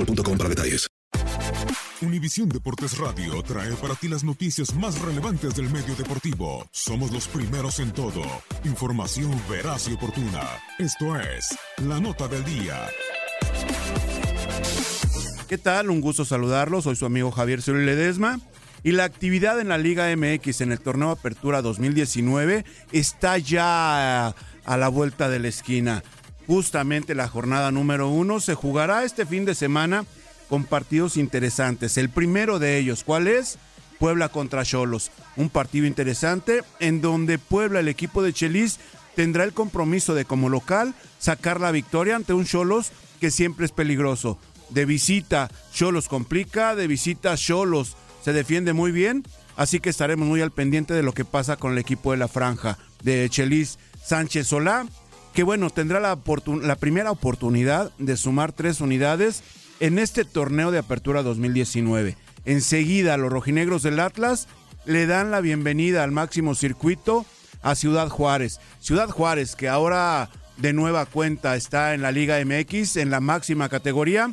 boostmobile.com para detalles. Univisión Deportes Radio trae para ti las noticias más relevantes del medio deportivo. Somos los primeros en todo. Información veraz y oportuna. Esto es La Nota del Día. ¿Qué tal? Un gusto saludarlos. Soy su amigo Javier Cielo Ledesma. Y la actividad en la Liga MX en el torneo Apertura 2019 está ya a la vuelta de la esquina. Justamente la jornada número uno se jugará este fin de semana con partidos interesantes. El primero de ellos, ¿cuál es? Puebla contra Cholos. Un partido interesante en donde Puebla, el equipo de Chelis, tendrá el compromiso de como local sacar la victoria ante un Cholos que siempre es peligroso. De visita, Cholos complica, de visita, Cholos se defiende muy bien. Así que estaremos muy al pendiente de lo que pasa con el equipo de la franja de Chelis Sánchez Solá, que bueno, tendrá la, primera oportunidad de sumar tres unidades en este torneo de apertura 2019. Enseguida los rojinegros del Atlas le dan la bienvenida al máximo circuito a Ciudad Juárez. Ciudad Juárez que ahora de nueva cuenta está en la Liga MX en la máxima categoría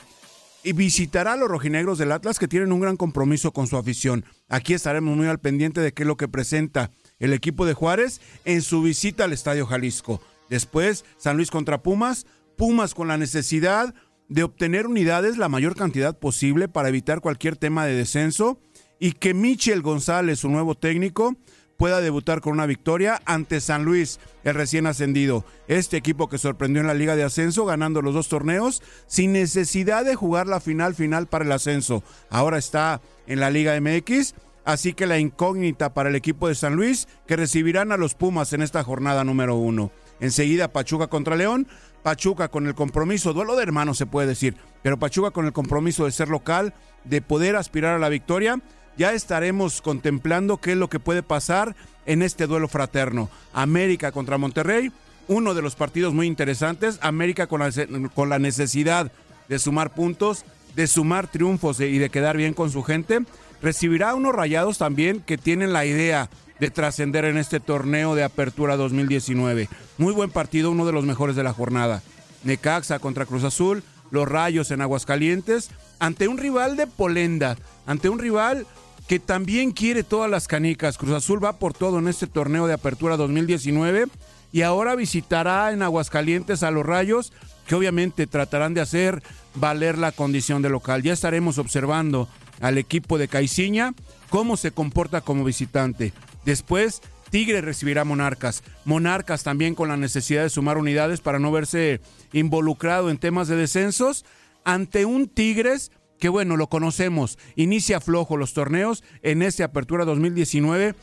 y visitará a los rojinegros del Atlas que tienen un gran compromiso con su afición. Aquí estaremos muy al pendiente de qué es lo que presenta el equipo de Juárez en su visita al Estadio Jalisco. Después, San Luis contra Pumas, Pumas con la necesidad de obtener unidades la mayor cantidad posible para evitar cualquier tema de descenso y que Michel González, su nuevo técnico, pueda debutar con una victoria ante San Luis, el recién ascendido. Este equipo que sorprendió en la Liga de Ascenso ganando los dos torneos sin necesidad de jugar la final final para el ascenso. Ahora está en la Liga MX, así que la incógnita para el equipo de San Luis que recibirán a los Pumas en esta jornada número uno. Enseguida Pachuca contra León, Pachuca con el compromiso, duelo de hermanos se puede decir, pero Pachuca con el compromiso de ser local, de poder aspirar a la victoria ya estaremos contemplando qué es lo que puede pasar en este duelo fraterno. América contra Monterrey, uno de los partidos muy interesantes. América con la, con la necesidad de sumar puntos, de sumar triunfos y de quedar bien con su gente. Recibirá unos rayados también que tienen la idea de trascender en este torneo de apertura 2019. Muy buen partido, uno de los mejores de la jornada. Necaxa contra Cruz Azul, los Rayos en Aguascalientes, ante un rival de Polenda, ante un rival que también quiere todas las canicas. Cruz Azul va por todo en este torneo de apertura 2019 y ahora visitará en Aguascalientes a los Rayos, que obviamente tratarán de hacer valer la condición de local. Ya estaremos observando al equipo de Caiciña cómo se comporta como visitante. Después, Tigre recibirá Monarcas. Monarcas también con la necesidad de sumar unidades para no verse involucrado en temas de descensos ante un Tigres que bueno, lo conocemos, inicia flojo los torneos en esta apertura 2019.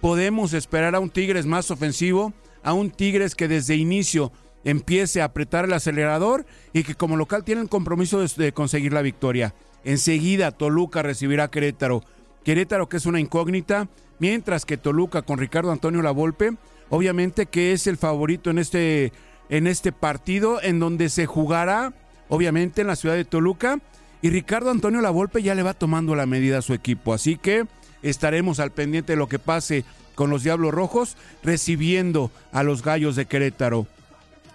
Podemos esperar a un Tigres más ofensivo, a un Tigres que desde inicio empiece a apretar el acelerador y que como local tiene el compromiso de, conseguir la victoria. Enseguida Toluca recibirá a Querétaro. Querétaro que es una incógnita, mientras que Toluca con Ricardo Antonio Lavolpe, obviamente que es el favorito en este, en este partido en donde se jugará, obviamente en la ciudad de Toluca, y Ricardo Antonio Lavolpe ya le va tomando la medida a su equipo, así que estaremos al pendiente de lo que pase con los Diablos Rojos recibiendo a los Gallos de Querétaro.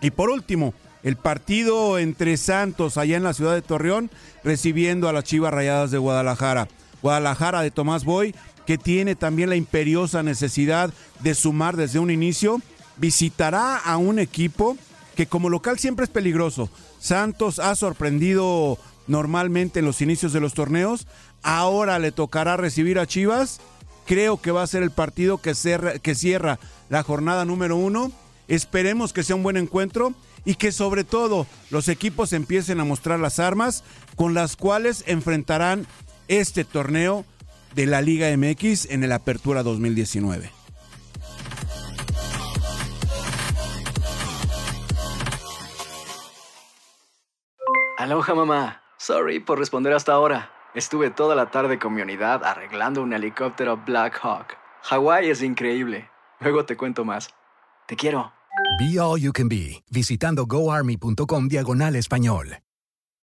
Y por último, el partido entre Santos allá en la ciudad de Torreón recibiendo a las Chivas Rayadas de Guadalajara. Guadalajara de Tomás Boy, que tiene también la imperiosa necesidad de sumar desde un inicio, visitará a un equipo que como local siempre es peligroso. Santos ha sorprendido normalmente en los inicios de los torneos. Ahora le tocará recibir a Chivas. Creo que va a ser el partido que, que cierra la jornada número uno Esperemos que sea un buen encuentro y que sobre todo los equipos empiecen a mostrar las armas con las cuales enfrentarán este torneo de la Liga MX en el Apertura 2019. Aloha mamá, sorry por responder hasta ahora. Estuve toda la tarde con mi unidad arreglando un helicóptero Black Hawk. Hawái es increíble. Luego te cuento más. Te quiero. Be All You Can Be, visitando goarmy.com diagonal español.